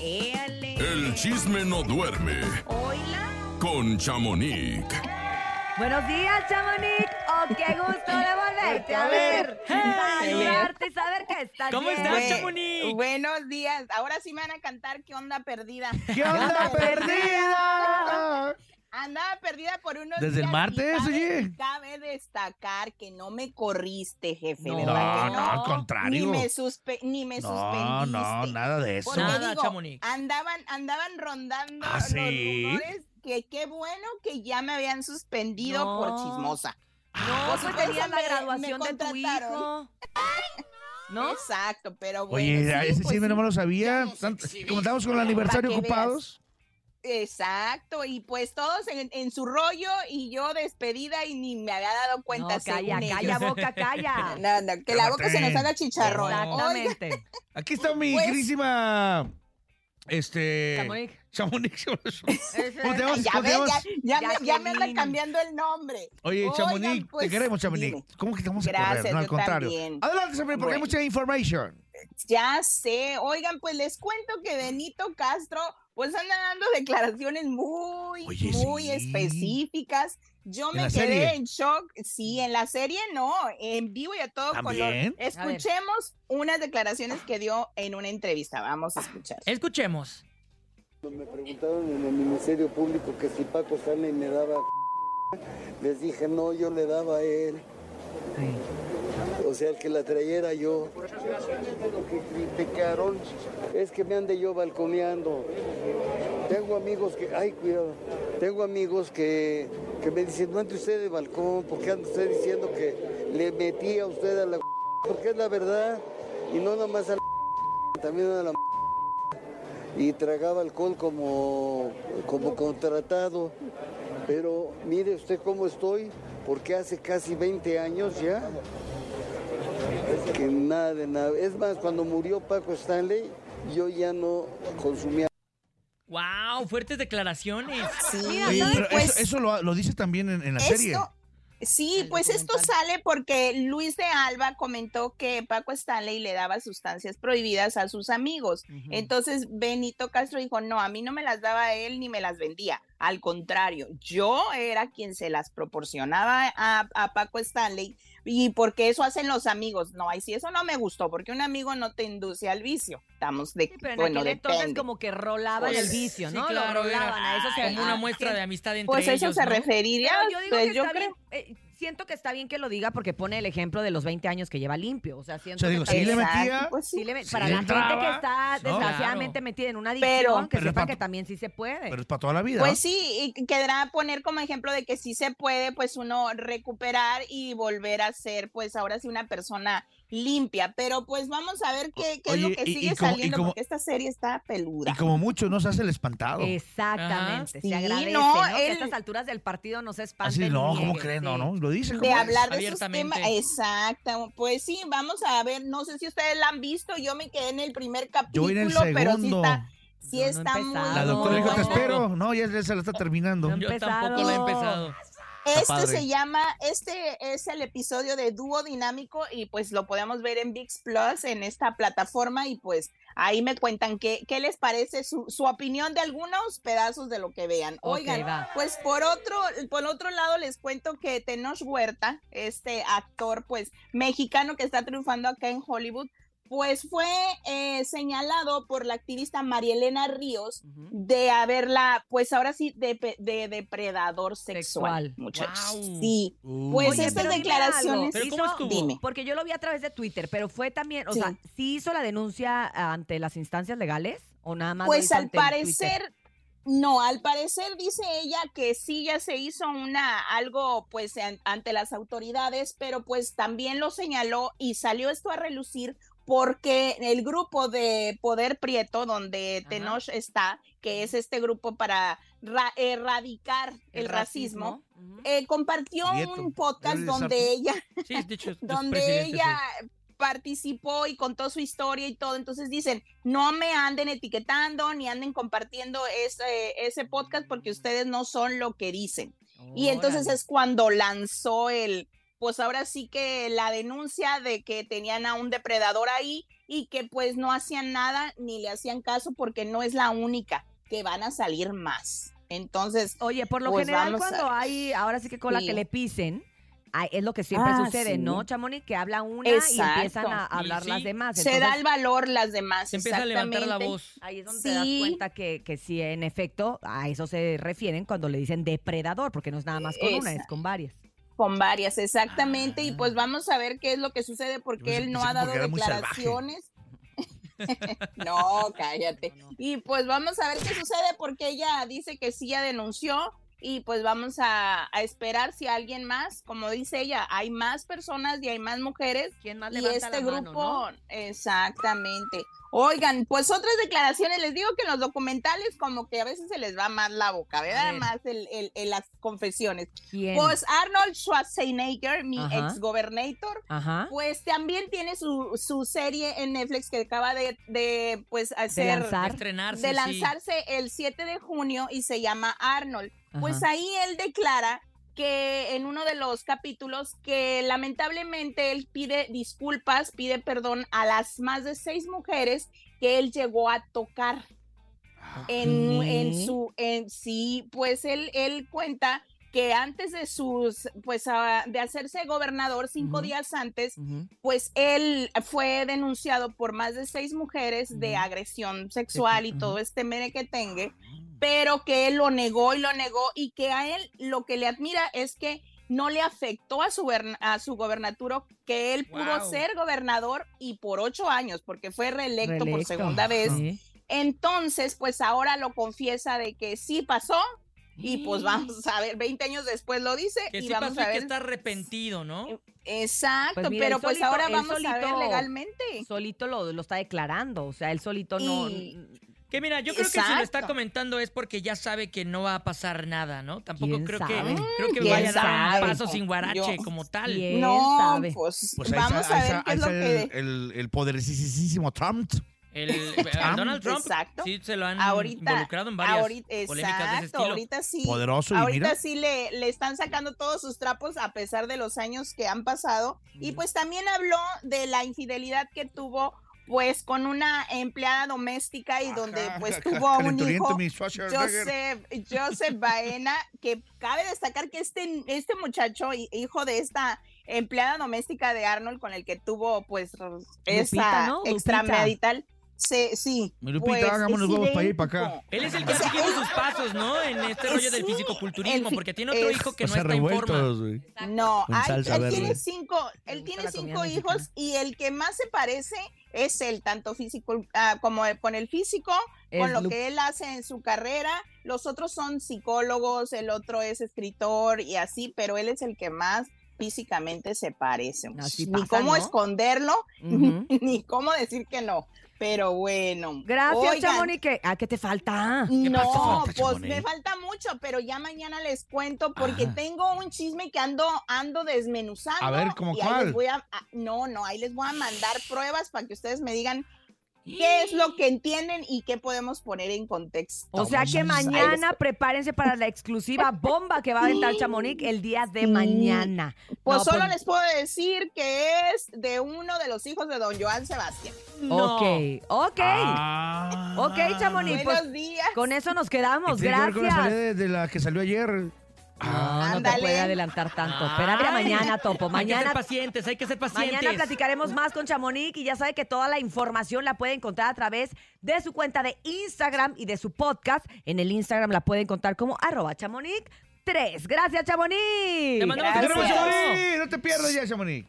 Éale. El chisme no duerme Oila. con Chamonix. Buenos días, Chamonix. Oh, qué gusto de volverte a ver. Saludarte y saber que estás ¿Cómo bien. estás, Chamonix? Buenos días. Ahora sí me van a cantar ¿Qué onda perdida? ¿Qué onda, perdida? Andaba perdida por unos ¿Desde el y martes, cabe- oye? Cabe destacar que no me corriste, jefe, No, ¿verdad No, que no, al Ni contrario. me, suspe- ni me No, suspendiste. no, nada de eso. Porque Nada, digo, Chamonix. andaban, andaban rondando ¿Ah, los sí? rumores que qué bueno que ya me habían suspendido No. por chismosa. No, Por pues tenías la graduación de tu hijo. ¿No? Exacto, pero bueno. Oye, sí, ese pues chisme sí. no me lo sabía. Como estamos con el aniversario que veas. Exacto, y pues todos en, en su rollo y yo despedida y ni me había dado cuenta. No, calla, según calla, ellos. boca, calla. No, no, que la boca se nos haga chicharrón. Oiga, Exactamente. Aquí está mi Pues- querísima. Este. Chamonix. Chamonix. ¿Cómo te ya ¿Cómo te ya, ya, me, ya me anda Jacqueline. cambiando el nombre. Oye, Chamonix, te pues, queremos, Chamonix. dime. ¿Cómo que te vamos a Gracias, correr? No, al contrario. también. Adelante, Chamonix, porque hay mucha information. Ya sé, oigan, pues les cuento que Benito Castro pues anda dando declaraciones muy, Oye, muy sí. específicas. Yo ¿En me quedé serie? en shock. Sí, en la serie no, en vivo y a todo color. Escuchemos unas declaraciones que dio en una entrevista. Vamos a escuchar. Escuchemos. Me preguntaron en el Ministerio Público que si Paco Stanley me daba les dije no, yo le daba a él. O sea, el que la trayera yo. Lo que criticaron es que me ande yo balconeando. Tengo amigos que, ay, cuidado, tengo amigos que, que me dicen, no entre usted de balcón, porque anda usted diciendo que le metí a usted a la porque es la verdad, y no nada más a la también a la y tragaba alcohol como, como contratado. Pero mire usted cómo estoy, porque hace casi 20 años ya que nada de nada. Es más, cuando murió Paco Stanley, yo ya no consumía. Wow, fuertes declaraciones. Sí, Oye, pero pues, eso, eso lo, lo dice también en, en la serie. Sí, pues esto sale porque Luis de Alba comentó que Paco Stanley le daba sustancias prohibidas a sus amigos. Entonces Benito Castro dijo, no, a mí no me las daba él ni me las vendía. Al contrario, yo era quien se las proporcionaba a, a Paco Stanley y porque eso hacen los amigos. No, ahí sí, eso no me gustó porque un amigo no te induce al vicio. Estamos de, Sí, pero en bueno, aquel entonces como que rolaban Pues, el vicio, Sí, ¿no? claro, Lo rolaban, era a eso se como una muestra sí. de amistad entre Pues eso ellos, se ¿no? referiría. Pero yo digo pues que yo está creo- bien, eh, siento que está bien que lo diga porque pone el ejemplo de los 20 años que lleva limpio. O sea, siento O sea, digo, que sí le metía. pues sí. sí le met- sí para la gente que está ¿no? desgraciadamente Claro. metida en una Pero- adicción, que Pero es sepan pa- que también sí se puede. Pero es para toda la vida. Pues sí, y quedará poner como ejemplo de que sí se puede, pues uno recuperar y volver a ser, pues ahora sí, una persona limpia. Pero pues vamos a ver qué, qué es lo que y- y sigue como- saliendo, como- porque esta serie está peluda. Y como mucho no se hace el espantado. Exactamente, se Sí, agradece, no, ¿no? Que a estas alturas del partido no se espanten. Así, no, ¿cómo creen? No, sí. no, lo dice. de hablar de esos temas. Exacto. Pues sí, vamos a ver. No sé si ustedes la han visto. Yo me quedé en el primer Yo capítulo, en el pero sí segundo. está, sí Yo no está muy. La doctora dijo, te espero. No, ya, ya se la está terminando. No. Yo tampoco lo he empezado. Este padre. se llama, este es el episodio de Dúo Dinámico y pues lo podemos ver en VIX Plus en esta plataforma y pues ahí me cuentan qué, qué les parece su, su opinión de algunos pedazos de lo que vean. Oigan, pues por otro, por otro lado les cuento que Tenoch Huerta, este actor pues mexicano que está triunfando acá en Hollywood, pues fue eh, señalado por la activista Marielena Ríos de haberla, pues ahora sí, de, de depredador sexual, Sexual. muchachos. Sí, Uh. pues Oye, estas pero declaraciones. ¿Pero cómo estuvo? Dime. Porque yo lo vi a través de Twitter, pero fue también, o Sí. sea, ¿sí hizo la denuncia ante las instancias legales o nada más? Pues al Twitter? parecer, no, al parecer dice ella que sí ya se hizo una algo pues an- ante las autoridades, pero pues también lo señaló y salió esto a relucir porque el grupo de Poder Prieto, donde Ajá. Tenoch está, que es este grupo para ra- erradicar el, racismo, eh, compartió Prieto. un podcast ¿Eres donde ella Sí, donde ella participó y contó su historia y todo. Entonces dicen, no me anden etiquetando ni anden compartiendo ese, ese podcast porque ustedes no son lo que dicen. Y entonces Órale. es cuando lanzó el, pues ahora sí que la denuncia de que tenían a un depredador ahí y que pues no hacían nada ni le hacían caso porque no es la única, que van a salir más. Entonces, Oye, por lo Pues general a cuando ver. hay, ahora sí que con la Sí. que le pisen, ay, es lo que siempre Ah, sucede, sí. ¿no, Chamonix? Que habla una y empiezan a hablar sí, las demás. se da el valor las demás. Se empieza a levantar la voz. Ahí es donde te das cuenta que, que sí, en efecto, a eso se refieren cuando le dicen depredador, porque no es nada más con una, es con varias. Con varias, exactamente. Y Ah. pues vamos a ver qué es lo que sucede porque él no ha dado declaraciones. no, cállate. Y pues vamos a ver qué sucede porque ella dice que sí ya denunció y pues vamos a, a esperar si alguien más, como dice ella, hay más personas y hay más mujeres ¿Quién más y este grupo, mano, no? exactamente. Oigan, pues otras declaraciones, les digo que en los documentales como que a veces se les va más la boca, ¿verdad? ver. Más el, el- el- las confesiones. ¿Quién? Pues Arnold Schwarzenegger, mi Ajá. ex gobernator, Ajá. pues también tiene su, su serie en Netflix que acaba de, de pues hacer, lanzar. De estrenarse, de sí. lanzarse el 7 de junio y se llama Arnold. Pues ahí él declara que en uno de los capítulos que lamentablemente él pide disculpas, pide perdón a las más de seis mujeres que él llegó a tocar en, en su en sí pues él él cuenta que antes de sus pues ah, de hacerse gobernador cinco días antes pues él fue denunciado por más de seis mujeres de agresión sexual y todo este merequetengue, pero que él lo negó y lo negó y que a él lo que le admira es que no le afectó a su, a su gobernatura, que él pudo ser gobernador y por ocho años, porque fue reelecto, por segunda vez. Sí. Entonces, pues ahora lo confiesa de que sí pasó y pues vamos a ver, 20 años después lo dice Que y sí vamos pasó a y que ver. está arrepentido, ¿no? Exacto, Pues mira, pero pues solito- ahora vamos a ver legalmente. Solito lo, lo está declarando, o sea, él solito no... Que mira, yo creo que si lo está Exacto. comentando es porque ya sabe que no va a pasar nada, ¿no? Tampoco ¿Quién creo sabe? que creo que ¿Quién vaya a dar un paso sin guarache como tal. ¿Quién no, sabe? pues, Pues ahí vamos está- a ahí ver está- qué es lo que... el, el, el poderosísimo Trump. El, el Donald Trump Exacto. sí se lo han Ahorita, involucrado en varias ahorita, polémicas de ese exacto, estilo. ahorita sí. Poderoso y ahorita mira. sí le, le están sacando todos sus trapos a pesar de los años que han pasado. Y pues también habló de la infidelidad que tuvo pues con una empleada doméstica y donde Ajá, pues tuvo a un hijo. Joseph, Joseph Baena, que cabe destacar que este, este muchacho, hi- hijo de esta empleada doméstica de Arnold, con el que tuvo pues esa ¿no? Lupita. Sí. Mi Lupita, pues, hagamos los huevos para ir para acá. Él es el que O ha sea, seguido sus pasos, ¿no? En este rollo del Sí, fisicoculturismo, porque tiene otro es- hijo que O no está en forma. No, Con ay, salsa él verde. tiene cinco, él tiene cinco hijos mexicana. y el que más se parece es él, tanto físico ah, como con el físico, con lo Lu- que él hace en su carrera. Los otros son psicólogos, el otro es escritor y así, pero él es el que más físicamente se parece. Así ni pasa, cómo ¿no? esconderlo, Ujú. ni cómo decir que no. Pero bueno. Gracias, Oigan, Chamonix. que- ¿A qué te falta? ¿Qué no, falta, pues me falta mucho, pero ya mañana les cuento porque Ajá. tengo un chisme que ando ando desmenuzando. A ver, ¿cómo y ahí cuál? les voy a, a- no, no, ahí les voy a mandar pruebas para que ustedes me digan qué es lo que entienden y qué podemos poner en contexto. O sea que mañana prepárense para la exclusiva bomba que va a aventar Chamonix el día de Sí. mañana. Pues No, solo pues- les puedo decir que es de uno de los hijos de don Joan Sebastián. No. Ok, ok. Ah. Ok, Chamonix, Buenos pues días. con eso nos ¿Y quedamos. tiene que ver con la Gracias. de la que salió ayer? No, no te puede adelantar tanto. Espérate a Ay. mañana, Topo. Hay que ser Mañana pacientes, hay que ser pacientes. Mañana platicaremos más con Chamonix y ya sabe que toda la información la puede encontrar a través de su cuenta de Instagram y de su podcast. En el Instagram la puede encontrar como arroba chamonix 3. Gracias, Chamonix. Te mandamos ¡Te un. Chamonix! No te pierdas ya, Chamonix.